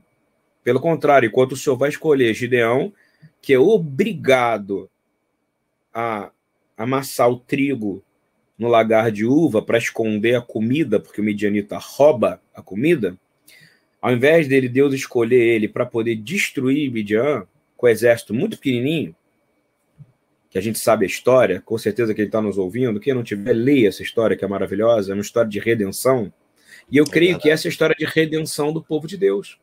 Pelo contrário, enquanto o senhor vai escolher Gideão, que é obrigado a amassar o trigo no lagar de uva para esconder a comida, porque o midianita rouba a comida, ao invés dele, Deus escolher ele para poder destruir Midian com exército muito pequenininho, que a gente sabe a história, com certeza que ele está nos ouvindo, quem não tiver, leia essa história que é maravilhosa, é uma história de redenção, e eu é creio verdade. que essa é a história de redenção do povo de Deus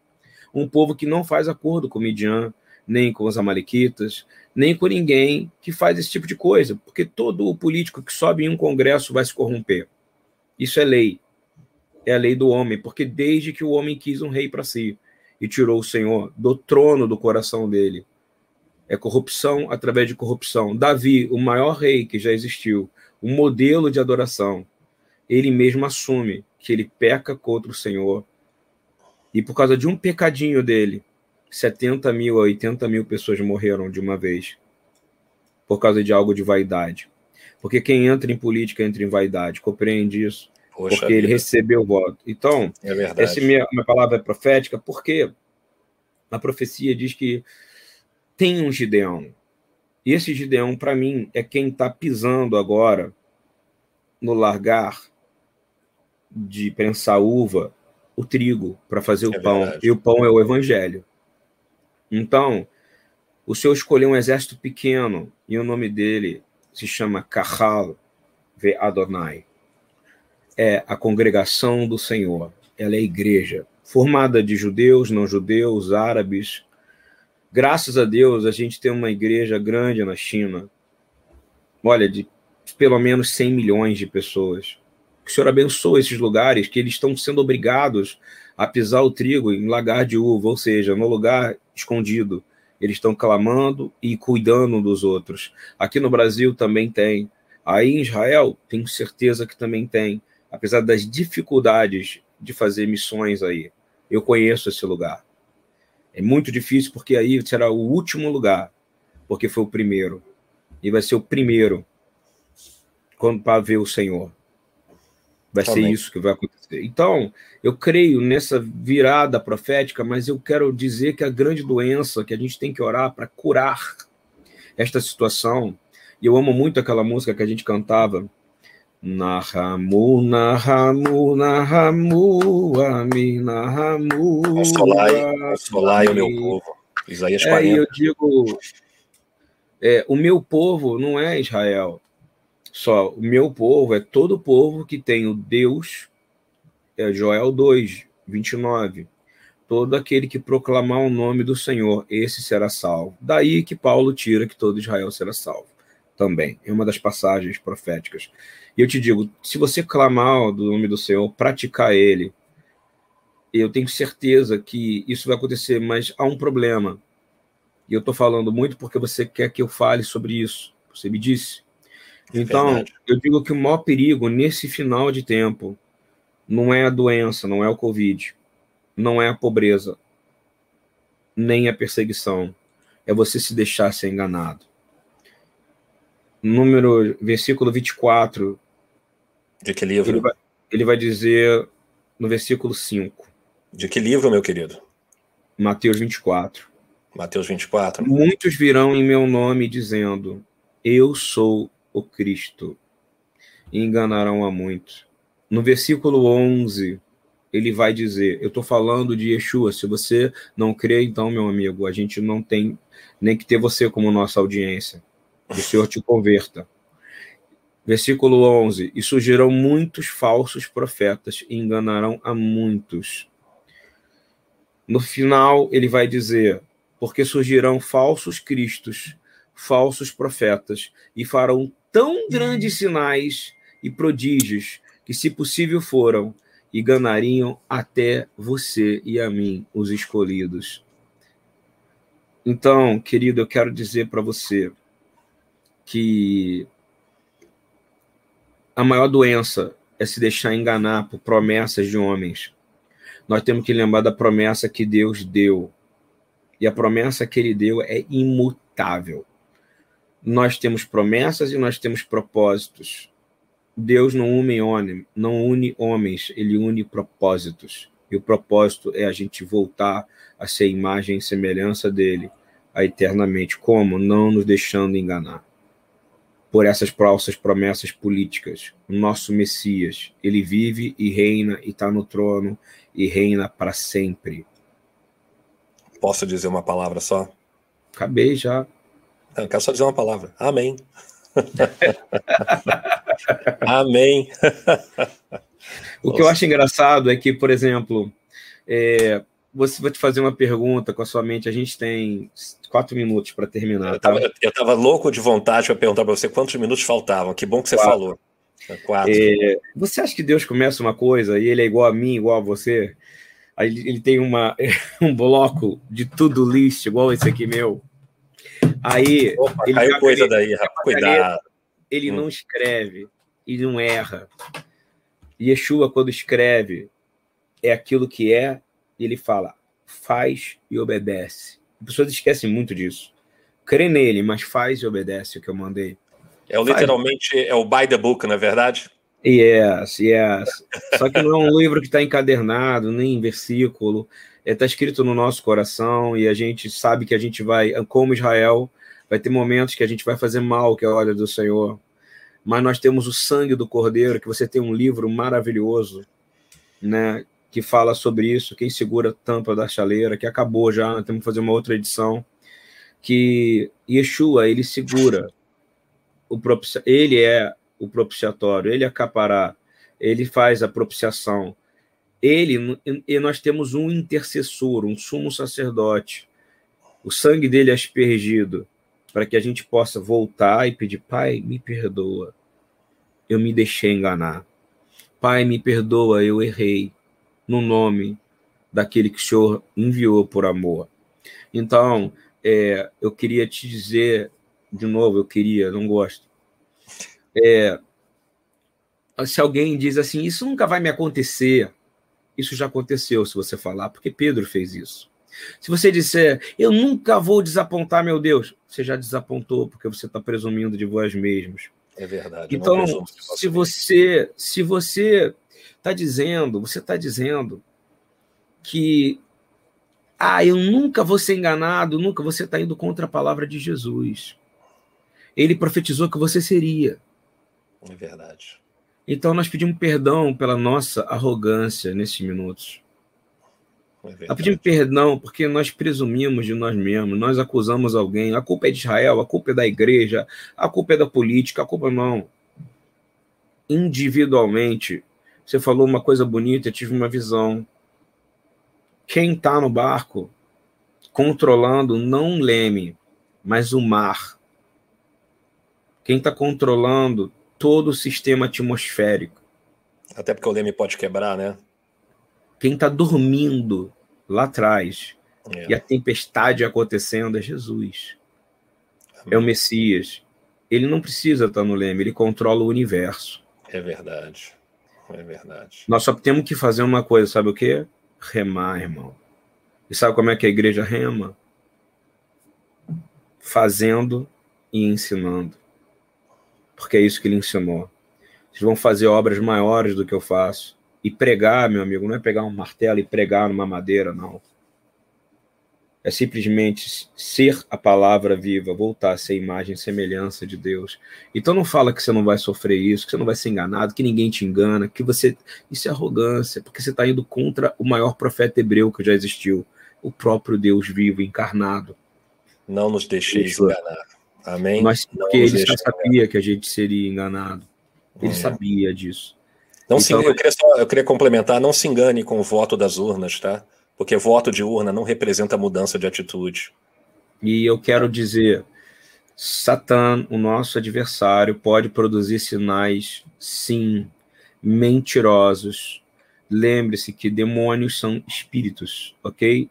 um povo que não faz acordo com Midian, nem com os amalequitas, nem com ninguém que faz esse tipo de coisa, porque todo o político que sobe em um congresso vai se corromper. Isso é lei. É a lei do homem, porque desde que o homem quis um rei para si e tirou o Senhor do trono do coração dele, é corrupção através de corrupção. Davi, o maior rei que já existiu, um modelo de adoração, ele mesmo assume que ele peca contra o Senhor e por causa de um pecadinho dele, 70 mil a 80 mil pessoas morreram de uma vez. Por causa de algo de vaidade. Porque quem entra em política entra em vaidade. Compreende isso? Poxa porque vida. ele recebeu o voto. Então, é essa minha, minha palavra é profética, porque a profecia diz que tem um Gideão. E esse Gideão, para mim, é quem está pisando agora no largar de pensar uva o trigo para fazer o é pão, verdade. e o pão é o evangelho. Então, o Senhor escolheu um exército pequeno, e o nome dele se chama Kahal Ve Adonai. É a congregação do Senhor, ela é a igreja, formada de judeus, não judeus, árabes. Graças a Deus, a gente tem uma igreja grande na China, olha, de pelo menos 100 milhões de pessoas que o Senhor abençoe esses lugares que eles estão sendo obrigados a pisar o trigo em lagar de uva, ou seja, no lugar escondido. Eles estão clamando e cuidando dos outros. Aqui no Brasil também tem. Aí em Israel, tenho certeza que também tem, apesar das dificuldades de fazer missões aí. Eu conheço esse lugar. É muito difícil porque aí será o último lugar, porque foi o primeiro. E vai ser o primeiro quando para ver o Senhor. Vai Também. ser isso que vai acontecer. Então, eu creio nessa virada profética, mas eu quero dizer que a grande doença que a gente tem que orar para curar esta situação, e eu amo muito aquela música que a gente cantava, Nahamu, Nahamu, Nahamu, Ami, Nahamu. Consolai, consolai o meu povo. Isaías 40. É, eu digo, é, o meu povo não é Israel, só o meu povo é todo povo que tem o Deus, é Joel 2, 29. Todo aquele que proclamar o nome do Senhor, esse será salvo. Daí que Paulo tira que todo Israel será salvo. Também. É uma das passagens proféticas. E eu te digo, se você clamar o nome do Senhor, praticar ele, eu tenho certeza que isso vai acontecer, mas há um problema. E eu estou falando muito porque você quer que eu fale sobre isso. Você me disse. Então, Verdade. eu digo que o maior perigo nesse final de tempo não é a doença, não é o Covid, não é a pobreza, nem a perseguição. É você se deixar ser enganado. Número, versículo 24. De que livro? Ele vai, ele vai dizer no versículo 5. De que livro, meu querido? Mateus 24. Mateus 24. Muitos virão em meu nome dizendo: Eu sou o Cristo e enganarão a muitos. No versículo 11, ele vai dizer: Eu estou falando de Yeshua. Se você não crê, então, meu amigo, a gente não tem nem que ter você como nossa audiência. o Senhor te converta. Versículo 11: E surgirão muitos falsos profetas e enganarão a muitos. No final, ele vai dizer: Porque surgirão falsos cristos, falsos profetas, e farão tão grandes sinais e prodígios que, se possível, foram e ganhariam até você e a mim, os escolhidos. Então, querido, eu quero dizer para você que a maior doença é se deixar enganar por promessas de homens. Nós temos que lembrar da promessa que Deus deu. E a promessa que ele deu é imutável. Nós temos promessas e nós temos propósitos. Deus não une, homem, não une homens, ele une propósitos. E o propósito é a gente voltar a ser imagem e semelhança dele a eternamente. Como? Não nos deixando enganar por essas falsas promessas políticas. O nosso Messias, ele vive e reina e está no trono e reina para sempre. Posso dizer uma palavra só? Acabei já. Eu quero só dizer uma palavra. Amém. [LAUGHS] Amém. o que eu acho engraçado é que, por exemplo, é, você vai te fazer uma pergunta com a sua mente. A gente tem quatro minutos para terminar. Tá? Eu estava louco de vontade para perguntar para você quantos minutos faltavam. Que bom que você quatro. falou. É quatro. É, você acha que Deus começa uma coisa e ele é igual a mim, igual a você? Aí ele tem uma, [LAUGHS] um bloco de tudo list, igual esse aqui meu. Aí. Opa, ele caiu coisa daí, rapaz. Cuidado. Ele hum. não escreve e não erra. Yeshua, quando escreve, é aquilo que é ele fala, faz e obedece. As pessoas esquecem muito disso. Crê nele, mas faz e obedece o que eu mandei. É literalmente é o by the book, não é verdade? Yes, yes. Só que não é um livro que está encadernado, nem em versículo. Está é, tá escrito no nosso coração e a gente sabe que a gente vai, como Israel, vai ter momentos que a gente vai fazer mal, que é a hora do Senhor. Mas nós temos o sangue do Cordeiro, que você tem um livro maravilhoso, né? que fala sobre isso, quem segura a tampa da chaleira, que acabou já, nós temos que fazer uma outra edição, que Yeshua, ele segura, o propicia, ele é o propiciatório, ele é capará, ele faz a propiciação, ele, e nós temos um intercessor, um sumo sacerdote, o sangue dele é aspergido, para que a gente possa voltar e pedir, Pai, me perdoa, eu me deixei enganar. Pai, me perdoa, eu errei no nome daquele que o Senhor enviou por amor. Então, é, eu queria te dizer, de novo, eu queria, não gosto. É, se alguém diz assim, isso nunca vai me acontecer, isso já aconteceu se você falar, porque Pedro fez isso. Se você disser, eu nunca vou desapontar meu Deus, você já desapontou, porque você está presumindo de vós mesmos. É verdade. Então, se você, se você está dizendo, você está dizendo que ah, eu nunca vou ser enganado, nunca você está indo contra a palavra de Jesus. Ele profetizou que você seria. É verdade. Então nós pedimos perdão pela nossa arrogância nesses minutos. É nós pedimos perdão porque nós presumimos de nós mesmos, nós acusamos alguém. A culpa é de Israel, a culpa é da igreja, a culpa é da política, a culpa não. Individualmente, você falou uma coisa bonita, eu tive uma visão. Quem está no barco controlando não um leme, mas o mar. Quem está controlando todo o sistema atmosférico. Até porque o leme pode quebrar, né? Quem está dormindo lá atrás é. e a tempestade acontecendo é Jesus. Amém. É o Messias. Ele não precisa estar no leme, ele controla o universo. É verdade. É verdade. Nós só temos que fazer uma coisa, sabe o quê? Remar, irmão. E sabe como é que a igreja rema? Fazendo e ensinando. Porque é isso que ele ensinou. Vocês vão fazer obras maiores do que eu faço. E pregar, meu amigo, não é pegar um martelo e pregar numa madeira, não. é simplesmente ser a palavra viva, voltar a ser imagem e semelhança de Deus. Então não fala que você não vai sofrer isso, que você não vai ser enganado, que ninguém te engana, que você. Isso é arrogância, porque você está indo contra o maior profeta hebreu que já existiu, o próprio Deus vivo, encarnado. Não nos deixeis isso. enganar. Amém? Mas porque ele já sabia que a gente seria enganado. Ele é. sabia disso. Não então, se, eu, queria só, eu queria complementar, não se engane com o voto das urnas, tá? Porque voto de urna não representa mudança de atitude. E eu quero dizer, Satã, o nosso adversário, pode produzir sinais, sim, mentirosos. Lembre-se que demônios são espíritos, ok?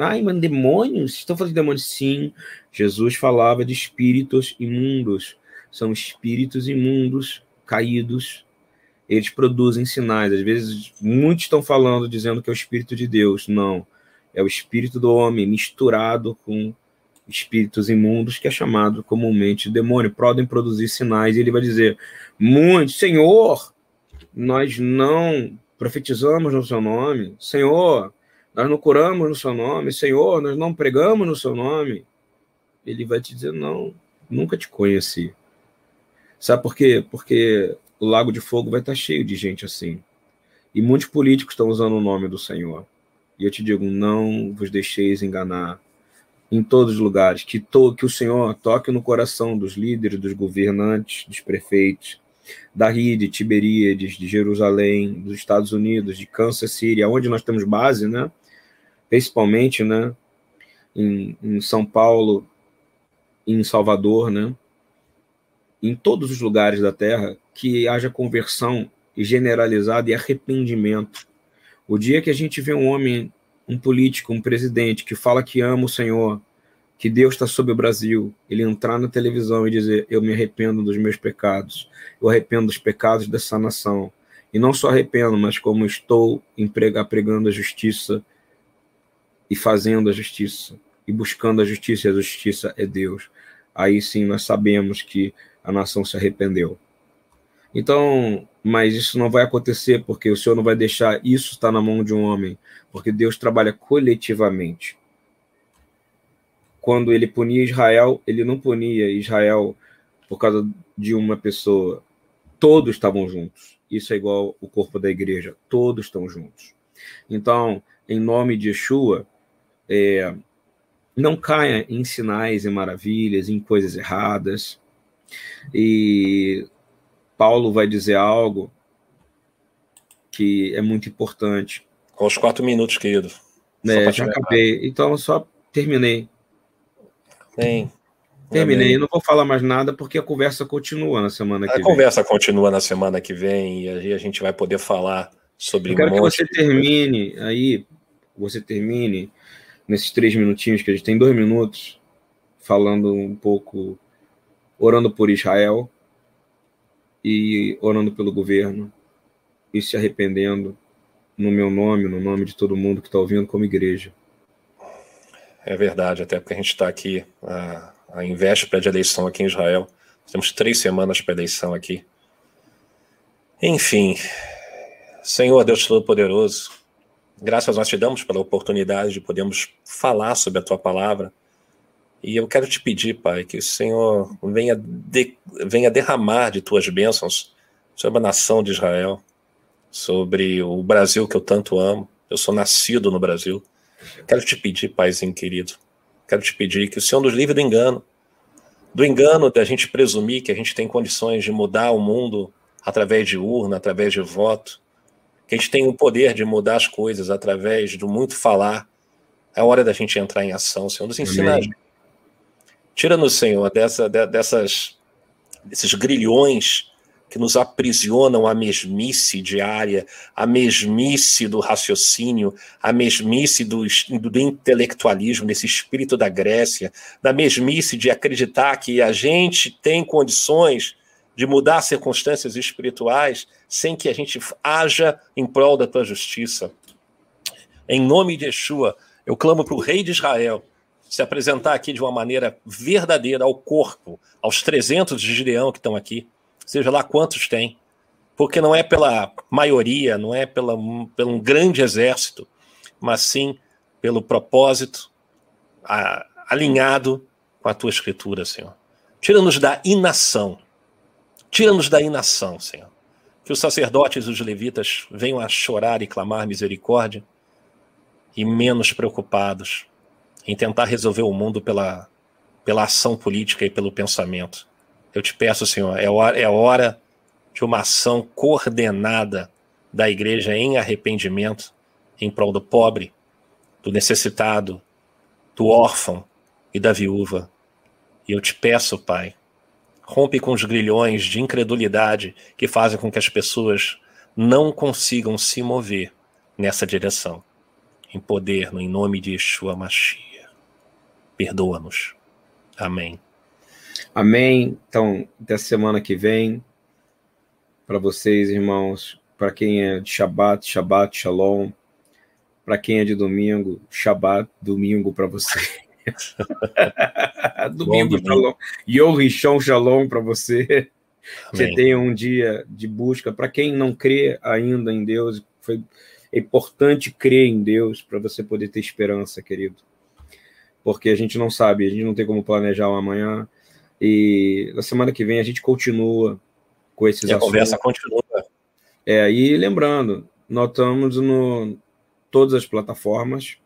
Ai, mas demônios? Estão falando de demônios? Sim. Jesus falava de espíritos imundos. São espíritos imundos, caídos, eles produzem sinais. Às vezes, muitos estão falando, dizendo que é o Espírito de Deus. Não. É o Espírito do homem misturado com espíritos imundos, que é chamado comumente de demônio. Podem produzir sinais. E ele vai dizer: Muito, Senhor, nós não profetizamos no seu nome. Senhor, nós não curamos no seu nome. Senhor, nós não pregamos no seu nome. Ele vai te dizer: Não, nunca te conheci. Sabe por quê? Porque o Lago de Fogo vai estar cheio de gente assim. E muitos políticos estão usando o nome do Senhor. E eu te digo, não vos deixeis enganar em todos os lugares, que, to, que o Senhor toque no coração dos líderes, dos governantes, dos prefeitos, da de Tiberíades, de Jerusalém, dos Estados Unidos, de Kansas City, onde nós temos base, né? Principalmente, né? Em, em São Paulo, em Salvador, né? Em todos os lugares da terra, que haja conversão generalizada e arrependimento. O dia que a gente vê um homem, um político, um presidente que fala que ama o Senhor, que Deus está sobre o Brasil, ele entrar na televisão e dizer: Eu me arrependo dos meus pecados, eu arrependo dos pecados dessa nação. E não só arrependo, mas como estou pregando a justiça e fazendo a justiça e buscando a justiça, e a justiça é Deus. Aí sim nós sabemos que a nação se arrependeu. Então, mas isso não vai acontecer porque o Senhor não vai deixar isso estar na mão de um homem, porque Deus trabalha coletivamente. Quando ele punia Israel, ele não punia Israel por causa de uma pessoa. Todos estavam juntos. Isso é igual o corpo da igreja. Todos estão juntos. Então, em nome de Yeshua, é, não caia em sinais e maravilhas, em coisas erradas. E Paulo vai dizer algo que é muito importante. Com os quatro minutos, querido. É, já acabei. Então, só terminei. Bem. Terminei. Eu não vou falar mais nada porque a conversa continua na semana que a vem. A conversa continua na semana que vem e aí a gente vai poder falar sobre. Eu quero um que você termine aí, você termine nesses três minutinhos que a gente tem dois minutos falando um pouco, orando por Israel, e orando pelo governo e se arrependendo no meu nome, no nome de todo mundo que está ouvindo como igreja. É verdade, até porque a gente está aqui a, a véspera de eleição aqui em Israel. Temos três semanas para eleição aqui. Enfim, Senhor Deus Todo-Poderoso, graças nós te damos pela oportunidade de podermos falar sobre a tua palavra e eu quero te pedir, Pai, que o Senhor venha, de, venha derramar de tuas bênçãos sobre a nação de Israel, sobre o Brasil que eu tanto amo. Eu sou nascido no Brasil. Quero te pedir, Paizinho querido, quero te pedir que o Senhor nos livre do engano, do engano da gente presumir que a gente tem condições de mudar o mundo através de urna, através de voto, que a gente tem o poder de mudar as coisas através do muito falar. É hora da gente entrar em ação, Senhor. Nos ensina. Tira-nos, Senhor, dessa, dessas, desses grilhões que nos aprisionam à mesmice diária, à mesmice do raciocínio, à mesmice do, do intelectualismo, desse espírito da Grécia, da mesmice de acreditar que a gente tem condições de mudar circunstâncias espirituais sem que a gente haja em prol da tua justiça. Em nome de Yeshua, eu clamo para o rei de Israel, se apresentar aqui de uma maneira verdadeira ao corpo, aos 300 de Gideão que estão aqui, seja lá quantos tem, porque não é pela maioria, não é pela, pelo um grande exército, mas sim pelo propósito a, alinhado com a tua escritura, Senhor. Tira-nos da inação. Tira-nos da inação, Senhor. Que os sacerdotes e os levitas venham a chorar e clamar misericórdia e menos preocupados em tentar resolver o mundo pela, pela ação política e pelo pensamento. Eu te peço, Senhor, é hora, é hora de uma ação coordenada da igreja em arrependimento em prol do pobre, do necessitado, do órfão e da viúva. E eu te peço, Pai, rompe com os grilhões de incredulidade que fazem com que as pessoas não consigam se mover nessa direção. Em poder, no em nome de Yeshua Mashiach. Perdoa-nos. Amém. Amém. Então, até semana que vem. Para vocês, irmãos, para quem é de Shabbat, Shabbat, Shalom. Para quem é de domingo, Shabbat, domingo para você. [LAUGHS] domingo, Bom, Shalom. Yorishon Shalom para você. Amém. Você tenha um dia de busca. Para quem não crê ainda em Deus, foi é importante crer em Deus para você poder ter esperança, querido. Porque a gente não sabe, a gente não tem como planejar o amanhã. E na semana que vem a gente continua com esses e a conversa continua. É, e lembrando, nós estamos no todas as plataformas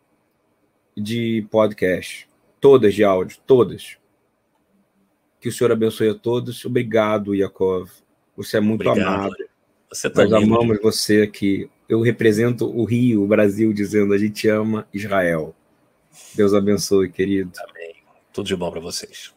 de podcast, todas de áudio, todas. Que o Senhor abençoe a todos. Obrigado, Yakov. Você é muito Obrigado. amado. Você Nós amamos você aqui. Eu represento o Rio, o Brasil, dizendo a gente ama Israel. Deus abençoe, querido. Amém. Tudo de bom para vocês.